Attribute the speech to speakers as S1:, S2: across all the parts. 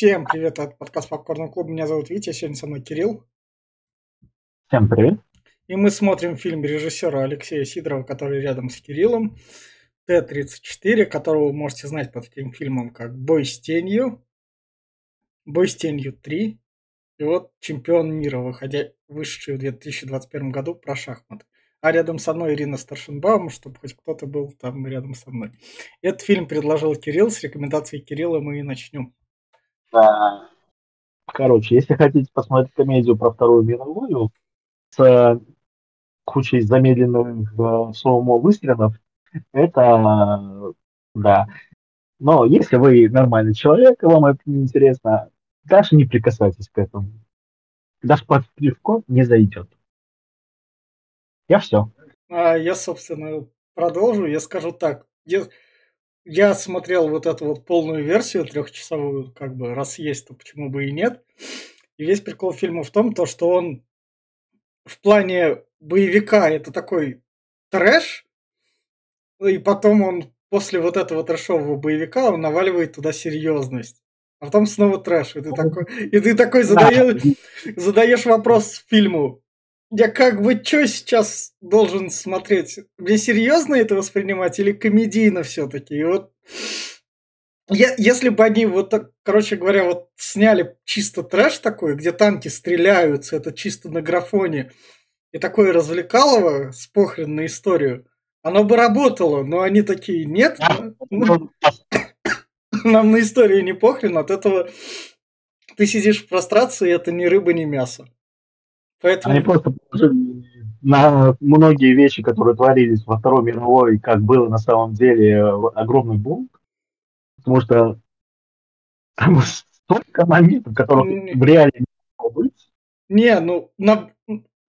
S1: Всем привет от подкаста Попкорн Клуб. Меня зовут Витя, сегодня со мной Кирилл.
S2: Всем привет.
S1: И мы смотрим фильм режиссера Алексея Сидорова, который рядом с Кириллом. Т-34, которого вы можете знать по таким фильмам, как «Бой с тенью», «Бой с тенью 3», и вот «Чемпион мира», выходя, вышедший в 2021 году про шахматы. А рядом со мной Ирина Старшинбаум, чтобы хоть кто-то был там рядом со мной. Этот фильм предложил Кирилл, с рекомендацией Кирилла мы и начнем.
S2: Да. Короче, если хотите посмотреть комедию про Вторую мировую с кучей замедленных э, слоумо выстрелов, это да. Но если вы нормальный человек, и вам это не интересно, даже не прикасайтесь к этому. Даже под пивко не зайдет. Я все.
S1: А я, собственно, продолжу. Я скажу так. Я, я смотрел вот эту вот полную версию трехчасовую, как бы, раз есть, то почему бы и нет. И весь прикол фильма в том, то, что он в плане боевика это такой трэш, и потом он после вот этого трэшового боевика он наваливает туда серьезность. А потом снова трэш. И ты такой, и ты такой задаешь, задаешь вопрос фильму я как бы что сейчас должен смотреть? Мне серьезно это воспринимать или комедийно все-таки? И вот я, если бы они вот так, короче говоря, вот сняли чисто трэш такой, где танки стреляются, это чисто на графоне, и такое развлекалово с похрен на историю, оно бы работало, но они такие, нет, нам на историю не похрен, от этого ты сидишь в прострации, и это ни рыба, ни мясо.
S2: Поэтому... Они просто на многие вещи, которые творились во Второй мировой, как было на самом деле огромный бум, потому что там столько моментов, которых в реале не могло быть.
S1: Не, ну, на,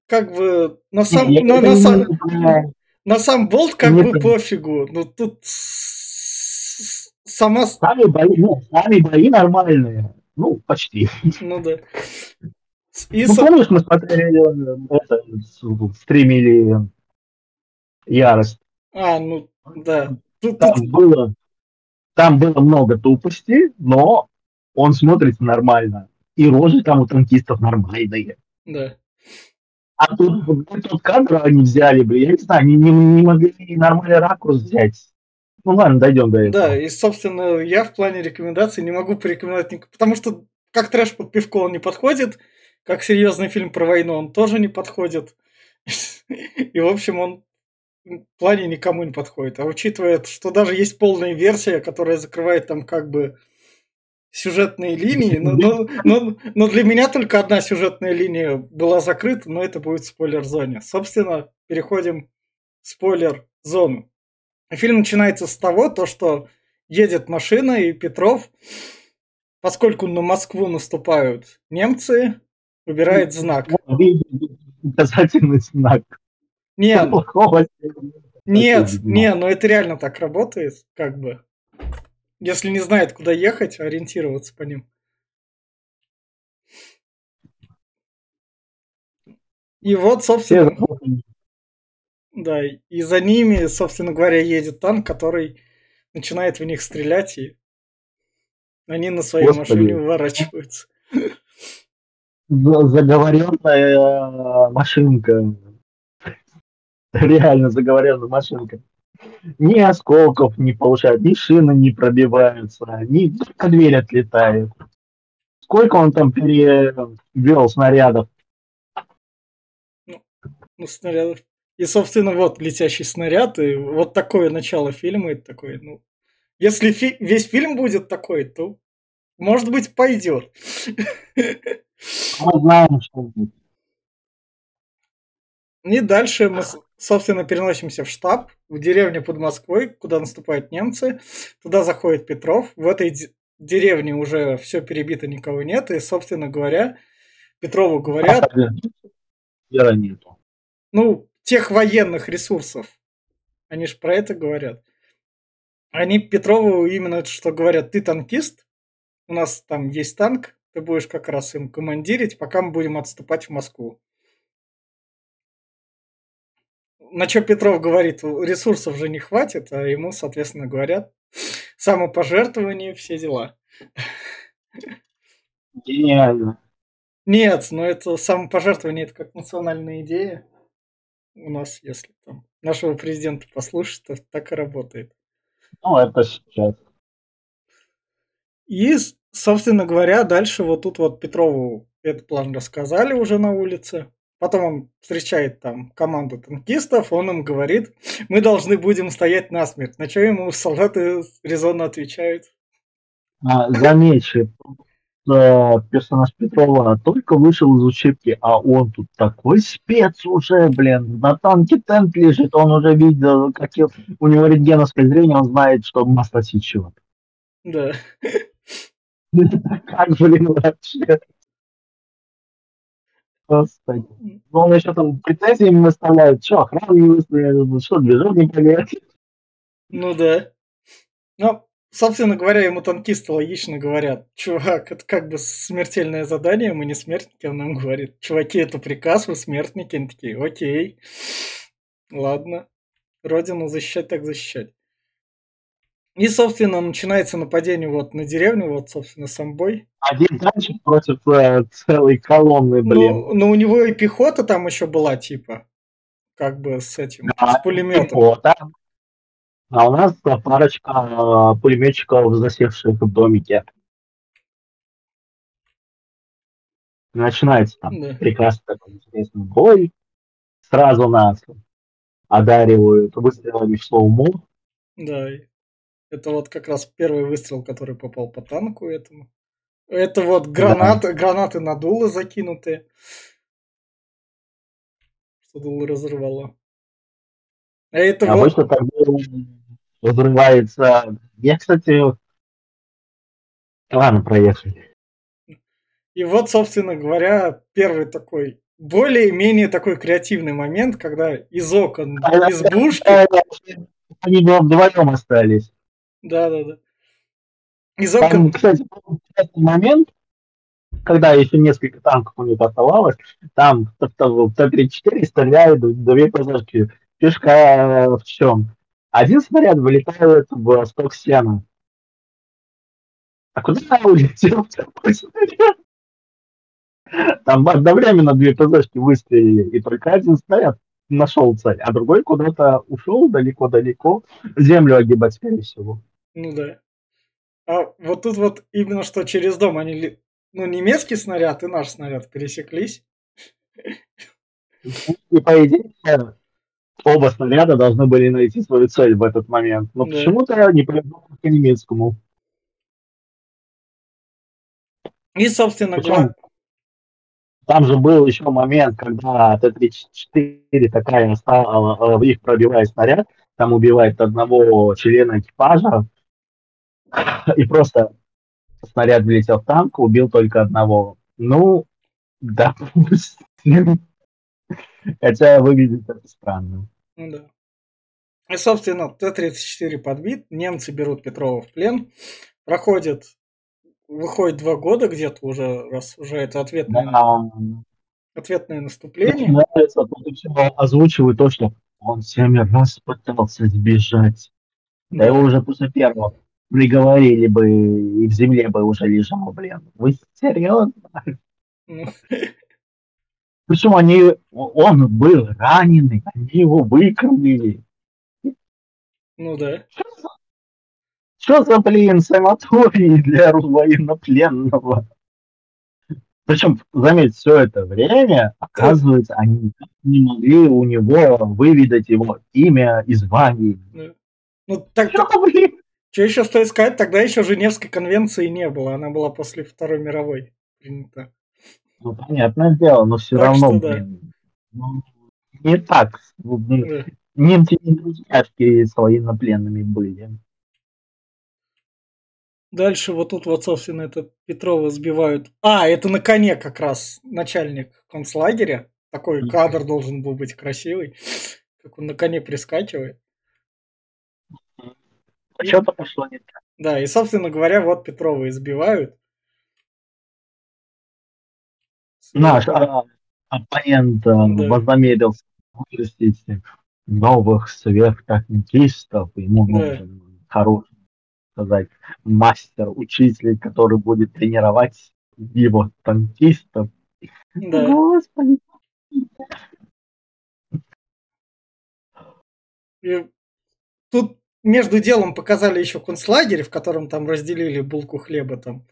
S1: как бы, на сам, не, на, на, сам, на сам болт как не бы пофигу, но тут сама...
S2: Сами бои, ну, сами бои нормальные, ну, почти.
S1: Ну да.
S2: И ну, со... помнишь, мы смотрели это, стримили Ярость?
S1: А, ну, да.
S2: Тут, там, тут... Было, там было много тупости, но он смотрится нормально. И рожи там у танкистов нормальные.
S1: Да.
S2: А тут тот кадр они взяли, блин, я не знаю, не, не, не могли нормальный ракурс взять. Ну ладно, дойдем до этого.
S1: Да, и, собственно, я в плане рекомендаций не могу порекомендовать, потому что как трэш под пивко он не подходит, как серьезный фильм про войну он тоже не подходит. И, в общем, он в плане никому не подходит. А учитывая, что даже есть полная версия, которая закрывает там как бы сюжетные линии, но, но, но, но для меня только одна сюжетная линия была закрыта, но это будет спойлер-зоне. Собственно, переходим в спойлер-зону. Фильм начинается с того, то, что едет машина, и Петров, поскольку на Москву наступают немцы, Выбирает знак.
S2: Указательный знак.
S1: Нет. Нет, не, но это реально так работает, как бы. Если не знает, куда ехать, ориентироваться по ним. И вот, собственно... Да, и за ними, собственно говоря, едет танк, который начинает в них стрелять, и они на своей Господи. машине выворачиваются
S2: заговоренная машинка. Реально заговоренная машинка. Ни осколков не получает, ни шины не пробиваются, ни только дверь отлетает. Сколько он там перевел снарядов?
S1: Ну, ну, снарядов. И, собственно, вот летящий снаряд, и вот такое начало фильма, и такой, ну, если фи- весь фильм будет такой, то, может быть, пойдет.
S2: Мы знаем, что будет.
S1: И дальше мы, собственно, переносимся в штаб, в деревню под Москвой, куда наступают немцы. Туда заходит Петров. В этой деревне уже все перебито, никого нет. И, собственно говоря, Петрову говорят...
S2: Вера нету.
S1: Ну, тех военных ресурсов. Они же про это говорят. Они Петрову именно что говорят, ты танкист, у нас там есть танк, ты будешь как раз им командирить, пока мы будем отступать в Москву. На что Петров говорит, ресурсов же не хватит, а ему, соответственно, говорят, самопожертвование, все дела.
S2: Гениально.
S1: Нет, но это самопожертвование, это как национальная идея. У нас, если там нашего президента послушать, то так и работает.
S2: Ну, это сейчас.
S1: И, собственно говоря, дальше вот тут вот Петрову этот план рассказали уже на улице. Потом он встречает там команду танкистов, он им говорит, мы должны будем стоять насмерть. На что ему солдаты резонно отвечают?
S2: А, замечу, э, персонаж Петрова только вышел из учебки, а он тут такой спец уже, блин, на танке тент лежит, он уже видел, как у него рентгеновское зрение, он знает, что масло сечет.
S1: Да.
S2: Как, блин, вообще? Господи. Ну, он еще там претензии им выставляет, что, охрану не выставляет, что, движок не понять.
S1: Ну да. Ну, собственно говоря, ему танкисты логично говорят, чувак, это как бы смертельное задание, мы не смертники, он нам говорит, чуваки, это приказ, вы смертники, они такие, окей, ладно, родину защищать так защищать. И, собственно, начинается нападение вот на деревню, вот, собственно, сам бой.
S2: Один танчик против э, целой колонны, блин.
S1: Ну, но у него и пехота там еще была, типа, как бы с этим,
S2: да,
S1: с пулеметом.
S2: Пехота. А у нас парочка э, пулеметчиков, засевших в домике. Начинается там да. прекрасный такой интересный бой. Сразу нас одаривают выстрелами в слоумо.
S1: Да, это вот как раз первый выстрел, который попал по танку этому. Это вот гранаты, да. гранаты на дулы закинутые. Что дуло разорвало.
S2: А это Обычно вот... тогда взрывается... Я, кстати... Ладно, проехали.
S1: И вот, собственно говоря, первый такой более-менее такой креативный момент, когда из окон избушки...
S2: Они вдвоем остались.
S1: Да, да, да.
S2: Из окон... Там, кстати, момент, когда еще несколько танков у них оставалось, там в Т-34 стреляют две ПЗшки. Фишка в чем? Один снаряд вылетает в сток сена. А куда улетел такой снаряд? Там одновременно две ПЗшки выстрелили, и только один снаряд нашел цель, а другой куда-то ушел далеко-далеко, землю огибать, скорее всего.
S1: Ну да. А вот тут вот именно что через дом они, ну, немецкий снаряд и наш снаряд пересеклись.
S2: И по идее, оба снаряда должны были найти свою цель в этот момент. Но да. почему-то не повезло к немецкому.
S1: И, собственно говоря...
S2: Там же был еще момент, когда Т-34 такая стала, в них пробивает снаряд, там убивает одного члена экипажа, и просто снаряд влетел в танк, убил только одного. Ну, допустим. Хотя выглядит это странно.
S1: Ну да. И, собственно, Т-34 подбит, немцы берут Петрова в плен, проходит, выходит два года где-то уже, раз уже это ответное, да. ответное наступление.
S2: Мне нравится, тут еще озвучивают то, что он семь раз пытался сбежать. Да, да его уже после первого приговорили бы и в земле бы уже лежал, блин. Вы серьезно? Причем они, он был раненый, они его выкормили.
S1: Ну да.
S2: Что за, блин, санаторий для военнопленного? Причем, заметь, все это время, оказывается, они не могли у него выведать его имя и звание.
S1: Ну, ну так, Что, блин? Что еще стоит сказать, тогда еще Женевской конвенции не было, она была после Второй мировой принята.
S2: Ну, понятное дело, но все так равно, что, блин, да. ну, не так. Ну, да. Немцы не друзьяшки с военнопленными были.
S1: Дальше вот тут вот, собственно, это Петрова сбивают. А, это на коне как раз начальник концлагеря. Такой кадр должен был быть красивый. Как он на коне прискакивает.
S2: Что-то пошло не так.
S1: Да, и, собственно говоря, вот Петрова избивают.
S2: Наш а, оппонент да. вознамерился выпустить новых сверхтехникистов. Ему да. нужен хороший, сказать, мастер, учитель, который будет тренировать его танкистов.
S1: Да.
S2: Господи.
S1: И тут между делом показали еще концлагерь, в котором там разделили булку хлеба там.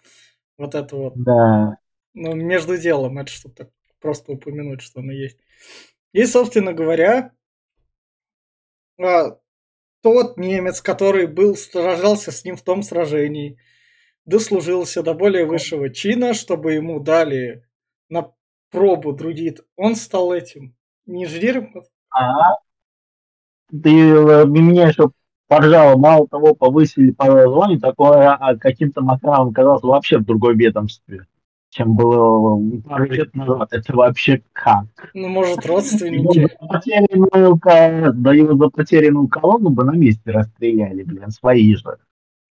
S1: Вот это вот.
S2: Да.
S1: Ну, между делом, это чтобы так просто упомянуть, что оно есть. И, собственно говоря, а, тот немец, который был, сражался с ним в том сражении, дослужился до более высшего чина, чтобы ему дали на пробу другит, он стал этим не инженером.
S2: Ага. Ты э, меня еще поржало, мало того, повысили по званию, такое а каким-то макаром оказался вообще в другой ведомстве, чем было пару лет назад. Это вообще как?
S1: Ну, может, родственники.
S2: Потерянную, да его за потерянную колонну бы на месте расстреляли, блин, свои же.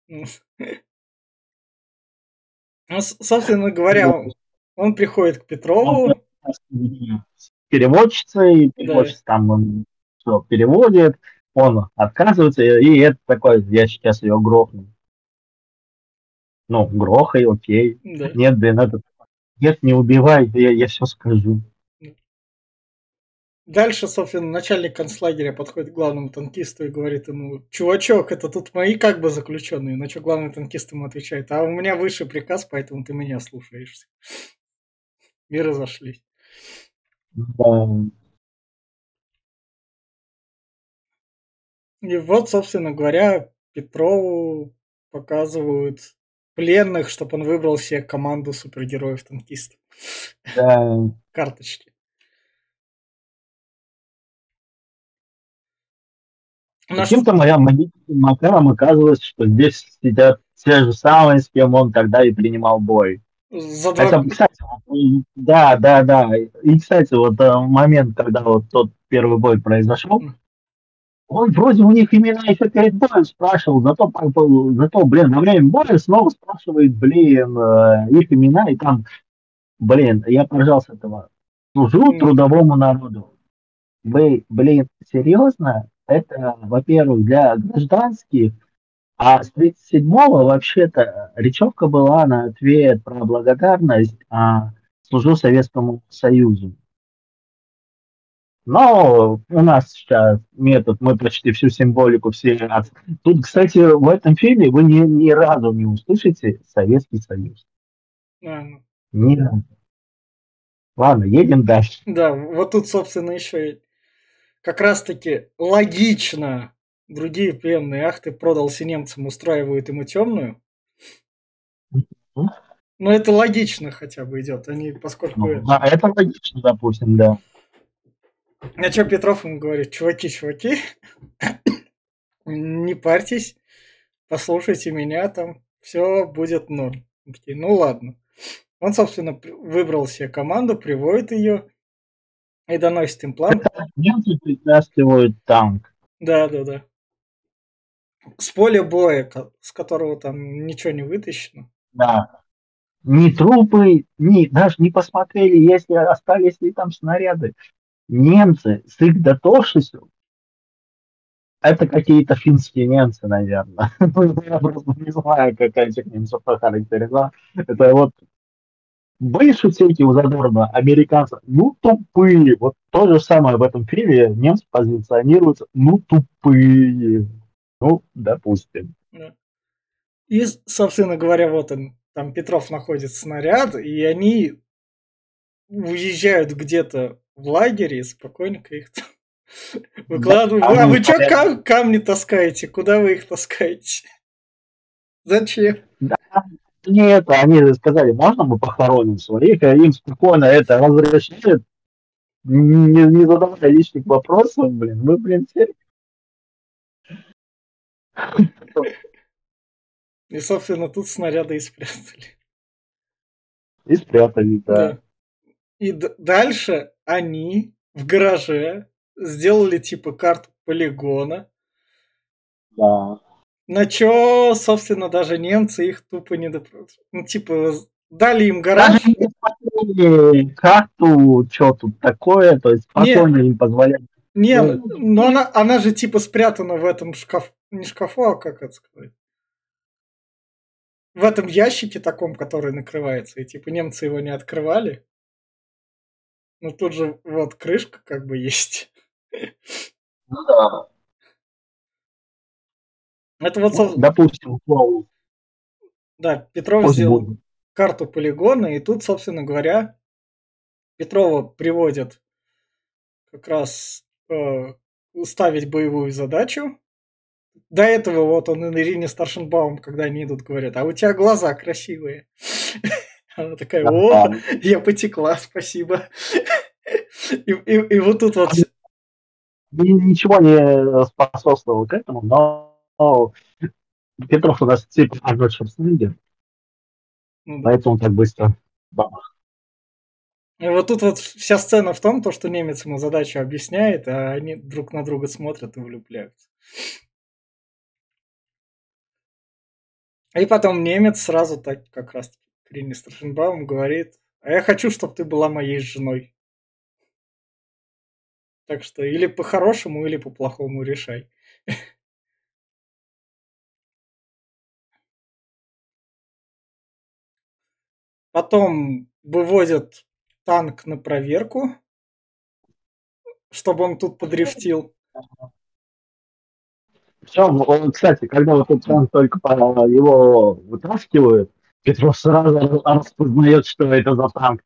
S1: Ну, собственно говоря, он, приходит к Петрову.
S2: С переводчицей, переводчица там он всё переводит, он отказывается, и это такой, я сейчас ее грохну. Ну, грохай, окей.
S1: Да.
S2: Нет, блин, это... Нет, не убивай, я, я все скажу.
S1: Дальше, собственно, начальник концлагеря подходит к главному танкисту и говорит ему, чувачок, это тут мои как бы заключенные. На что главный танкист ему отвечает, а у меня высший приказ, поэтому ты меня слушаешься. И разошлись.
S2: Да.
S1: И вот, собственно говоря, Петрову показывают пленных, чтобы он выбрал себе команду супергероев-танкистов.
S2: Да.
S1: Карточки.
S2: Каким-то моим магическим макаром оказывается, что здесь сидят те же самые, с кем он тогда и принимал бой.
S1: За два...
S2: Это, кстати, да, да, да. И, кстати, вот э, момент, когда вот тот первый бой произошел. Он вроде у них имена еще перед боем спрашивал, зато, зато, блин, во время боя снова спрашивает, блин, э, их имена, и там, блин, я поражал с этого. Служу трудовому народу. Вы, блин, серьезно? Это, во-первых, для гражданских, а с 37-го вообще-то речевка была на ответ про благодарность, а служу Советскому Союзу. Но у нас сейчас метод, мы почти всю символику все раз. Тут, кстати, в этом фильме вы ни, ни разу не услышите Советский Союз.
S1: А, ну,
S2: Ни разу. Ладно, едем дальше.
S1: Да, вот тут, собственно, еще как раз-таки логично другие пленные, ах, ты продался немцам, устраивают ему темную. Но это логично хотя бы идет, они, поскольку...
S2: Ну, да, это логично, допустим, да.
S1: А что Петров ему говорит, чуваки, чуваки, не парьтесь, послушайте меня, там все будет норм. Мы такие, ну ладно. Он, собственно, выбрал себе команду, приводит ее и доносит им план.
S2: Немцы притаскивают танк.
S1: Да, да, да. С поля боя, с которого там ничего не вытащено.
S2: Да. Ни трупы, ни даже не посмотрели, если остались ли там снаряды. Немцы с их дотошностью, это какие-то финские немцы, наверное. Я просто не знаю, как этих немцев охарактеризовать. Это вот были шутейки у Задорна, американцев, ну тупые. Вот то же самое в этом фильме немцы позиционируются, ну тупые. Ну, допустим.
S1: И, собственно говоря, вот он, там Петров находит снаряд, и они уезжают где-то в лагере и спокойненько их выкладывают.
S2: а вы
S1: что
S2: порядок.
S1: камни таскаете? Куда вы их таскаете? Зачем?
S2: Нет, они сказали, можно мы похороним своих, а им спокойно это разрешают, не, не задавая лишних вопросов, блин, вы, блин, все
S1: И, собственно, тут снаряды и спрятали.
S2: и спрятали, да.
S1: Да. И дальше они в гараже сделали типа карту полигона,
S2: да.
S1: на чё, собственно, даже немцы их тупо не допрос... Ну, типа, дали им гараж.
S2: Даже не смотрели карту, что тут такое, то есть спокойно им позволяют.
S1: Не,
S2: Ну,
S1: но она, она же типа спрятана в этом шкаф... Не шкафу, а как это сказать? в этом ящике таком, который накрывается, и типа немцы его не открывали. Ну тут же вот крышка как бы есть.
S2: Ну да.
S1: Это вот,
S2: допустим,
S1: да, Петров Пусть сделал будет. карту полигона, и тут, собственно говоря, Петрова приводят как раз э, ставить боевую задачу. До этого вот он и Ирине Старшенбаум, когда они идут, говорят, а у тебя глаза красивые. Она такая, о, я потекла, спасибо. И, и, и вот тут вот...
S2: Ничего не способствовало к этому, но Петров у нас типа Арнольд Шварценеггер. Ну. Поэтому так быстро. Бабах.
S1: И вот тут вот вся сцена в том, то, что немец ему задачу объясняет, а они друг на друга смотрят и влюбляются. И потом немец сразу так как раз Крине Страшенбаум говорит, а я хочу, чтобы ты была моей женой. Так что или по-хорошему, или по-плохому решай. Потом выводят танк на проверку, чтобы он тут подрифтил.
S2: Все, кстати, когда вот этот танк только его вытаскивают, Петров сразу распознает, что это за танк.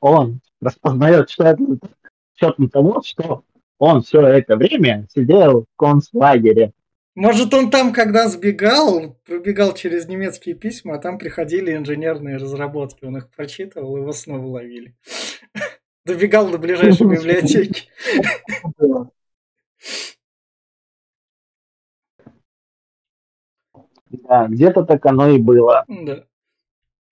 S2: Он распознает, что это с учетом того, что он все это время сидел в концлагере.
S1: Может, он там, когда сбегал, пробегал через немецкие письма, а там приходили инженерные разработки. Он их прочитывал, его снова ловили. Добегал до ближайшей библиотеки.
S2: Да, где-то так оно и было.
S1: Да.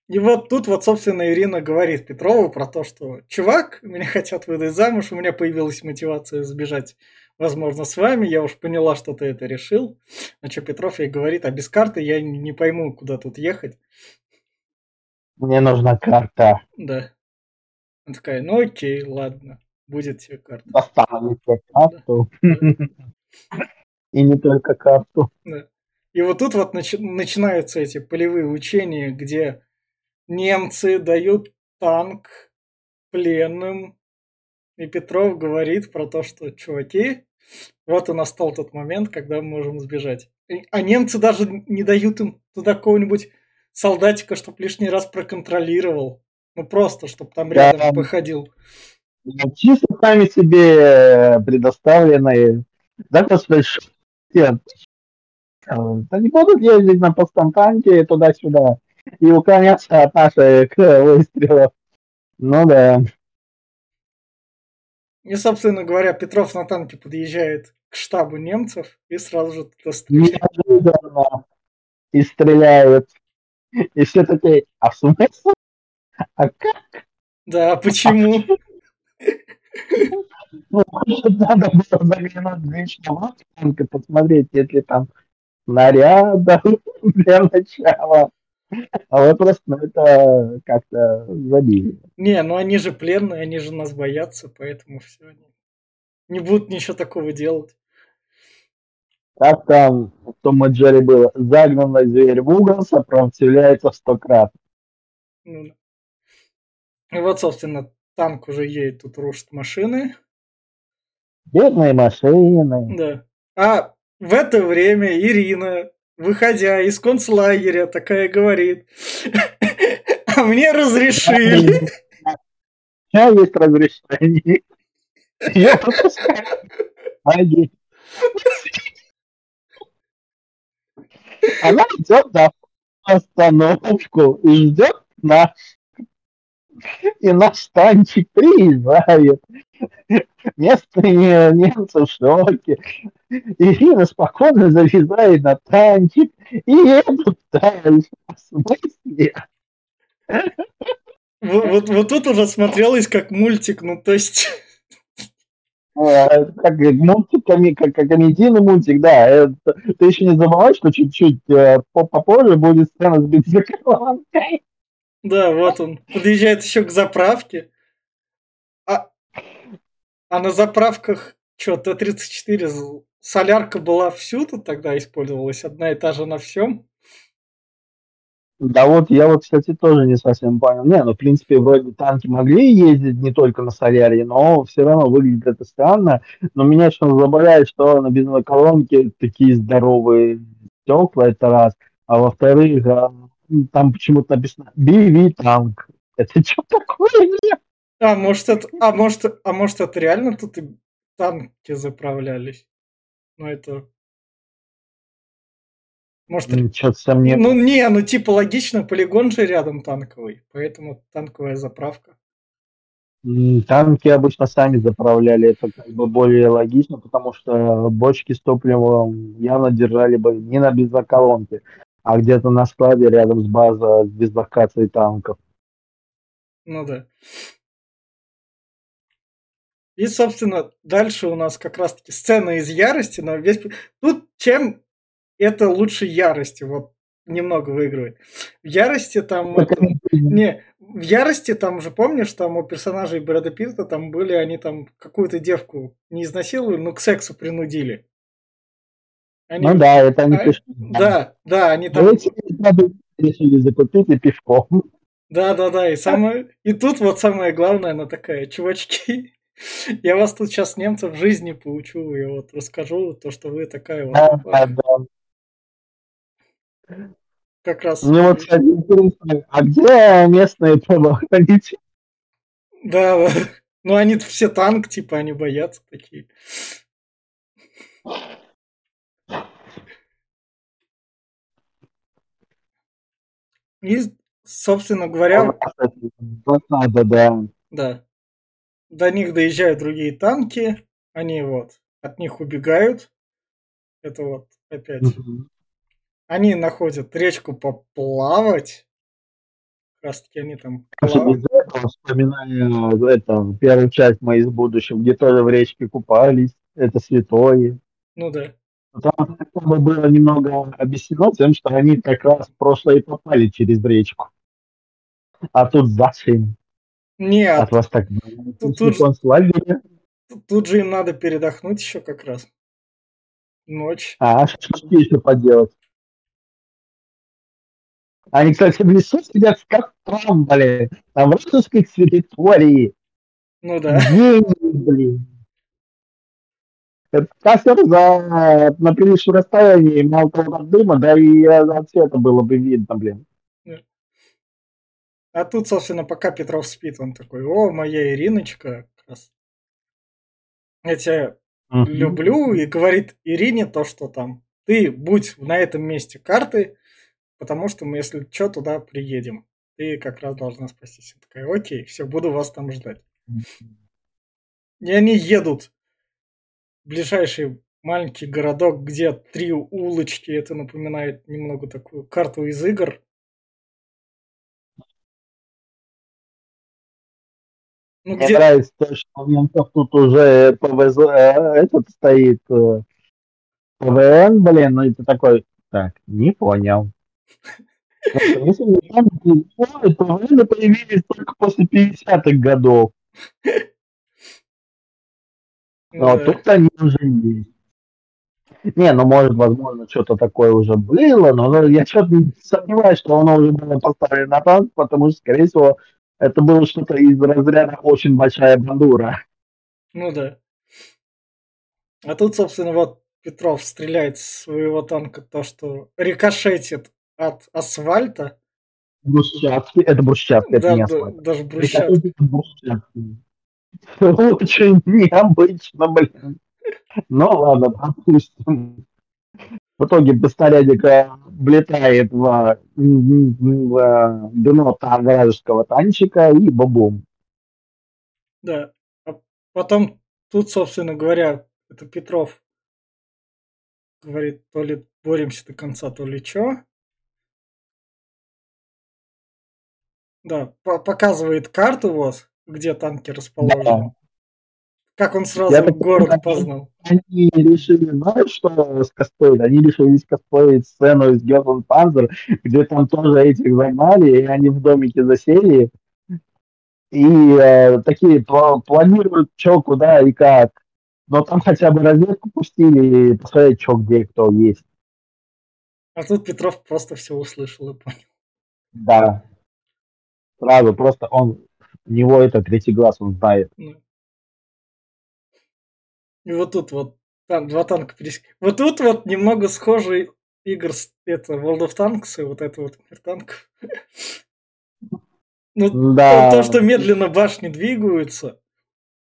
S1: И вот тут вот, собственно, Ирина говорит Петрову про то, что «Чувак, меня хотят выдать замуж, у меня появилась мотивация сбежать, возможно, с вами, я уж поняла, что ты это решил». На что Петров ей говорит «А без карты я не пойму, куда тут ехать».
S2: Мне нужна карта.
S1: Да. Она такая «Ну окей, ладно, будет тебе карта».
S2: Поставите карту. И не только карту.
S1: Да. И вот тут вот начи- начинаются эти полевые учения, где немцы дают танк пленным, и Петров говорит про то, что, чуваки, вот и настал тот момент, когда мы можем сбежать. А немцы даже не дают им туда какого-нибудь солдатика, чтобы лишний раз проконтролировал. Ну просто, чтобы там рядом да, походил.
S2: Чисто сами себе предоставленные. Да, господи, не будут ездить на постом танке туда-сюда и уклоняться от наших выстрелов. Ну да.
S1: И, собственно говоря, Петров на танке подъезжает к штабу немцев и сразу же
S2: туда стреляет. Неожиданно. И стреляют. И все таки а в смысле? А как?
S1: Да, а почему?
S2: Ну, надо было заглянуть в танка, посмотреть, если там снарядов для начала. А вот просто ну, это как-то забили.
S1: Не, ну они же пленные, они же нас боятся, поэтому все. Они не будут ничего такого делать.
S2: Как там в Том и Джерри было? Загнанный зверь в угол сопротивляется в сто крат. Ну,
S1: и вот, собственно, танк уже едет, тут рушат машины.
S2: Бедные машины.
S1: Да. А в это время Ирина выходя из концлагеря, такая говорит, а мне разрешили.
S2: Я есть разрешение. Я пропускаю. Она идет на остановку и ждет нас. И наш танчик приезжает. Местные немцы в шоке. Ирина спокойно завязает на танчик и едут дальше. В смысле?
S1: Вот, вот, вот тут уже смотрелось как мультик, ну то есть...
S2: А, как мультик, как, как комедийный мультик, да. Это, ты еще не забывай, что чуть-чуть э, попозже будет сцена с бензоколонкой.
S1: Да, вот он. Подъезжает еще к заправке. А, а на заправках что, Т-34 солярка была всюду тогда использовалась, одна и та же на всем.
S2: Да вот, я вот, кстати, тоже не совсем понял. Не, ну, в принципе, вроде танки могли ездить не только на Солярии, но все равно выглядит это странно. Но меня что забавляет, что на бензоколонке такие здоровые стекла, это раз. А во-вторых, а, там почему-то написано BV танк. Это что такое?
S1: А может это, а может, а может это реально тут и танки заправлялись? Ну это может,
S2: М, Что-то сомневаюсь.
S1: ну не, ну типа логично, полигон же рядом танковый, поэтому танковая заправка.
S2: Танки обычно сами заправляли, это как бы более логично, потому что бочки с топливом явно держали бы не на бензоколонке, а где-то на складе рядом с базой с дислокацией танков.
S1: Ну да. И, собственно, дальше у нас как раз-таки сцена из ярости, но весь... Тут чем это лучше ярости, вот немного выигрывает. В ярости там...
S2: Так
S1: это- Не, в ярости там же, помнишь, там у персонажей Брэда Питта там были, они там какую-то девку не изнасиловали, но к сексу принудили. Они-
S2: Ну да, это они
S1: а,
S2: пишут.
S1: Да, да, они там...
S2: эти ребята решили закупить и пешком.
S1: Да, да, да. И самое. И тут вот самое главное, она такая, чувачки, я вас тут сейчас немцев в жизни поучу, я вот расскажу то, что вы такая вот
S2: Да, да, да.
S1: как раз.
S2: Мне вот, кстати, интересно, а где местные правоохранители?
S1: Да. Ну они все танк, типа, они боятся такие. И, собственно говоря,
S2: Надо, да.
S1: да, до них доезжают другие танки, они вот от них убегают. Это вот опять. Они находят речку поплавать. Как раз таки они там плавают.
S2: вспоминаю это, первую часть «Мы из будущего», где тоже в речке купались, это святое.
S1: Ну да.
S2: Там бы было немного объяснено тем, что они как раз в прошлое и попали через речку. А тут зачем?
S1: Нет,
S2: От вас так
S1: Тут- тут же-. Тут- же им надо передохнуть еще как раз. Ночь.
S2: А что еще поделать? Они, кстати, в лесу сидят с костром, блин, на вражеской территории.
S1: Ну да.
S2: Гении, блин. Этот костер за на приличном расстоянии мало того от дыма, да и от света было бы видно, блин.
S1: А тут, собственно, пока Петров спит, он такой, о, моя Ириночка. Как раз. Я тебя люблю. И говорит Ирине то, что там, ты будь на этом месте карты, потому что мы, если что, туда приедем. Ты как раз должна спастись. Я такая, окей, все, буду вас там ждать. И они едут ближайший маленький городок, где три улочки. Это напоминает немного такую карту из игр. Ну,
S2: Мне
S1: где...
S2: нравится то, что у немцев тут уже ПВЗ, э, этот стоит э, ПВН, блин, ну это такой, так, не понял. Если ой, ПВН появились только после 50-х годов, но
S1: да.
S2: тут они уже есть. Не, ну может, возможно, что-то такое уже было, но ну, я что-то сомневаюсь, что оно уже было поставлено на танк, потому что, скорее всего, это было что-то из разряда очень большая бандура.
S1: Ну да. А тут, собственно, вот Петров стреляет с своего танка то, что рикошетит от асфальта.
S2: Брусчатки, это брусчатка, это
S1: Да,
S2: не
S1: да,
S2: асфальт.
S1: даже
S2: Это
S1: брусчатка.
S2: брусчатки. Очень необычно, блин. Ну ладно, допустим. В итоге снарядик э, влетает в, в дно вражеского танчика и бабум.
S1: Да. А потом тут, собственно говоря, это Петров говорит, то ли боремся до конца, то ли что. Да, по- показывает карту вот, где танки расположены.
S2: Да.
S1: Как он сразу
S2: Я
S1: город познал.
S2: Они решили, знаешь, что скосплеить? Они решили скосплеить сцену из Герман Панзер, где там тоже этих загнали, и они в домике засели, и э, такие пла- планируют, что, куда и как. Но там хотя бы разведку пустили и посмотреть, что где и кто есть.
S1: А тут Петров просто все услышал и понял.
S2: Да. Сразу просто он, у него это третий глаз, он знает.
S1: Ну. И вот тут вот там два танка пересекают. Вот тут вот немного схожий игр это World of Tanks и вот это вот мир танков. Ну,
S2: Да.
S1: то, что медленно башни двигаются.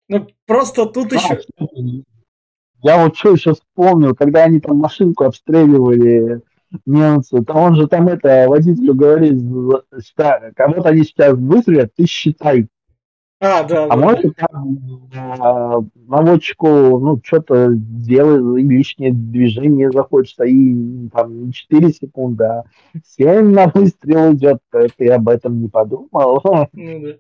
S1: Ну, просто тут
S2: Да,
S1: еще...
S2: Я вот что еще вспомнил, когда они там машинку обстреливали немцы, то он же там это водителю говорит, что вот они сейчас выстрелят, ты считай.
S1: А, да,
S2: А
S1: да.
S2: может там а, наводчику, ну, что-то делает, лишнее движение захочется, и там не 4 секунды, а 7 на выстрел идет, ты об этом не подумал.
S1: Ну, да.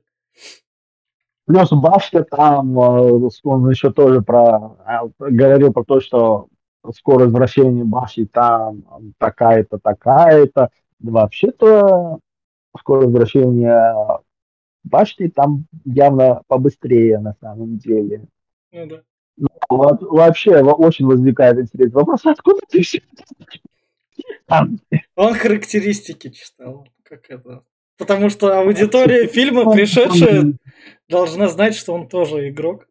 S2: Плюс башня там, э, он еще тоже про, а, говорил про то, что скорость вращения башни там такая-то, такая-то. Вообще-то скорость вращения башни там явно побыстрее на самом деле.
S1: Ну, да.
S2: Вообще во- очень возникает интересный вопрос, откуда ты все?
S1: Он характеристики читал. Как это? Потому что аудитория фильма, пришедшая, должна знать, что он тоже игрок.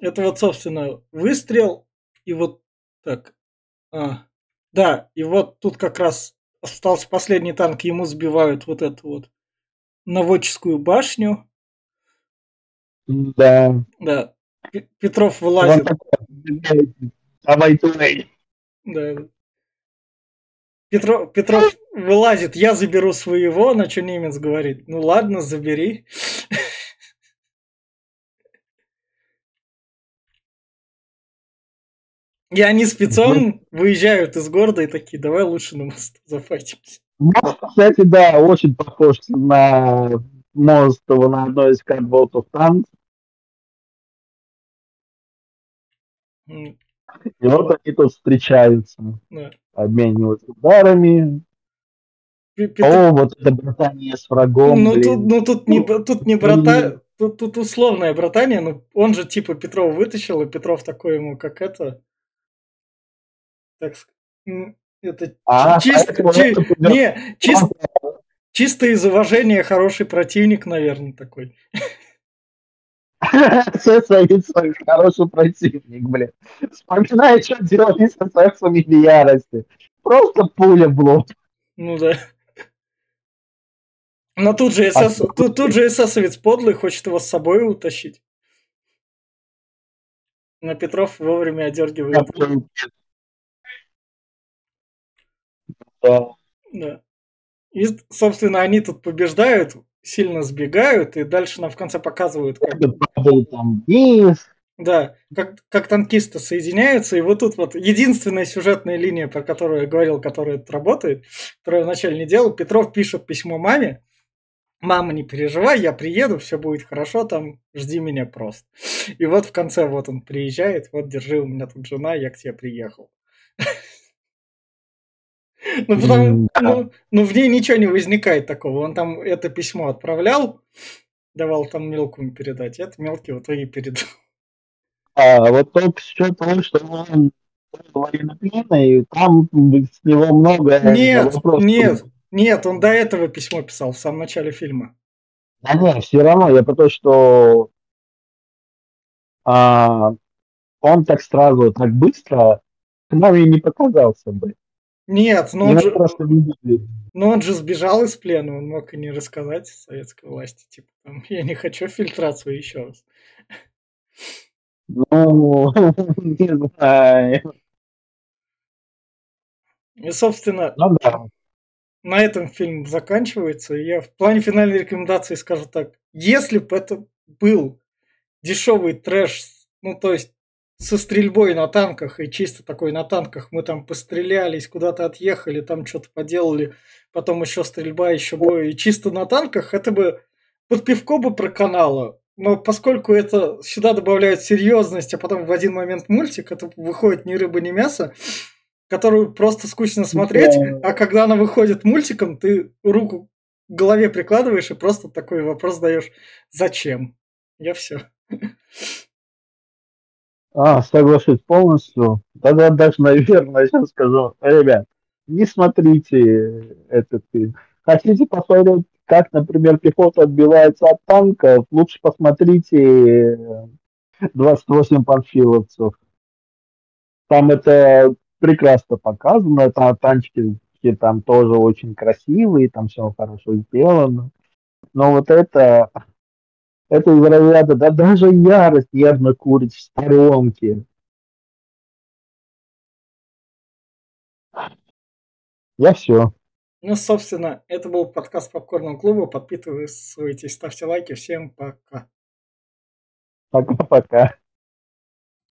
S1: Это вот, собственно, выстрел, и вот так. А, да, и вот тут как раз остался последний танк, ему сбивают вот эту вот наводческую башню.
S2: Да.
S1: Да, П- Петров вылазит.
S2: Давай тулей.
S1: Да. Петро- Петров вылазит, я заберу своего, на что немец говорит. Ну ладно, забери. И они спецом выезжают из города и такие, давай лучше на мост зафайтимся.
S2: Мост, кстати, да, очень похож на мост на одной из Tanks.
S1: М,
S2: И вот они тут встречаются,
S1: да.
S2: обмениваются ударами.
S1: Пе- Петр-
S2: О, вот это братание с врагом,
S1: Ну
S2: блин.
S1: тут, ну тут не, тут не брата, тут, тут условное братание, но он же типа Петрова вытащил, и Петров такой ему, как это, так это
S2: А,
S1: чисто,
S2: поэтому
S1: чи- не, чис- чисто из уважения хороший противник, наверное, такой.
S2: Эсэсовец хороший противник, блин. Вспоминай, что делали с эсэсами в ярости. Просто пуля в лоб.
S1: Ну да. Но тут же
S2: А
S1: СС,
S2: что?
S1: тут, тут же эсэсовец подлый хочет его с собой утащить. Но Петров вовремя одергивает.
S2: Да.
S1: Да. И, собственно, они тут побеждают, сильно сбегают, и дальше нам в конце показывают, как, да, как, как танкисты соединяются. И вот тут вот единственная сюжетная линия, про которую я говорил, которая тут работает, которую я вначале не делал. Петров пишет письмо маме. Мама, не переживай, я приеду, все будет хорошо, там жди меня просто. И вот в конце вот он приезжает, вот держи, у меня тут жена, я к тебе приехал. Ну, потому,
S2: да.
S1: ну, ну, в ней ничего не возникает такого. Он там это письмо отправлял, давал там мелкому передать. Это мелкий вот ей передал.
S2: А вот только счет того, что он военнопленный, там с него много
S1: Нет,
S2: вопросов.
S1: нет, нет, он до этого письмо писал в самом начале фильма.
S2: Да нет, все равно, я про то, что а, он так сразу, так быстро к нам и не показался бы.
S1: Нет, но он,
S2: Его
S1: же, но он же сбежал из плена, он мог и не рассказать советской власти. Типа, там, я не хочу фильтрацию еще раз.
S2: Ну, не знаю.
S1: И, собственно,
S2: Ну да.
S1: на этом фильм заканчивается. Я в плане финальной рекомендации скажу так. Если бы это был дешевый трэш, ну то есть со стрельбой на танках и чисто такой на танках мы там пострелялись, куда-то отъехали, там что-то поделали, потом еще стрельба, еще бой, и чисто на танках, это бы под пивко бы проканало. Но поскольку это сюда добавляют серьезность, а потом в один момент мультик, это выходит ни рыба, ни мясо, которую просто скучно смотреть, а когда она выходит мультиком, ты руку к голове прикладываешь и просто такой вопрос даешь, зачем? Я все.
S2: А, соглашусь полностью. Тогда даже, наверное, сейчас скажу, ребят, не смотрите этот фильм. Хотите посмотреть, как, например, пехота отбивается от танков, лучше посмотрите 28 панфиловцев. Там это прекрасно показано, там танчики там тоже очень красивые, там все хорошо сделано. Но вот это, это из разряда, да даже ярость нервно курит в сторонке. Я все.
S1: Ну, собственно, это был подкаст Попкорного клуба. Подписывайтесь, ставьте лайки. Всем пока.
S2: Пока-пока.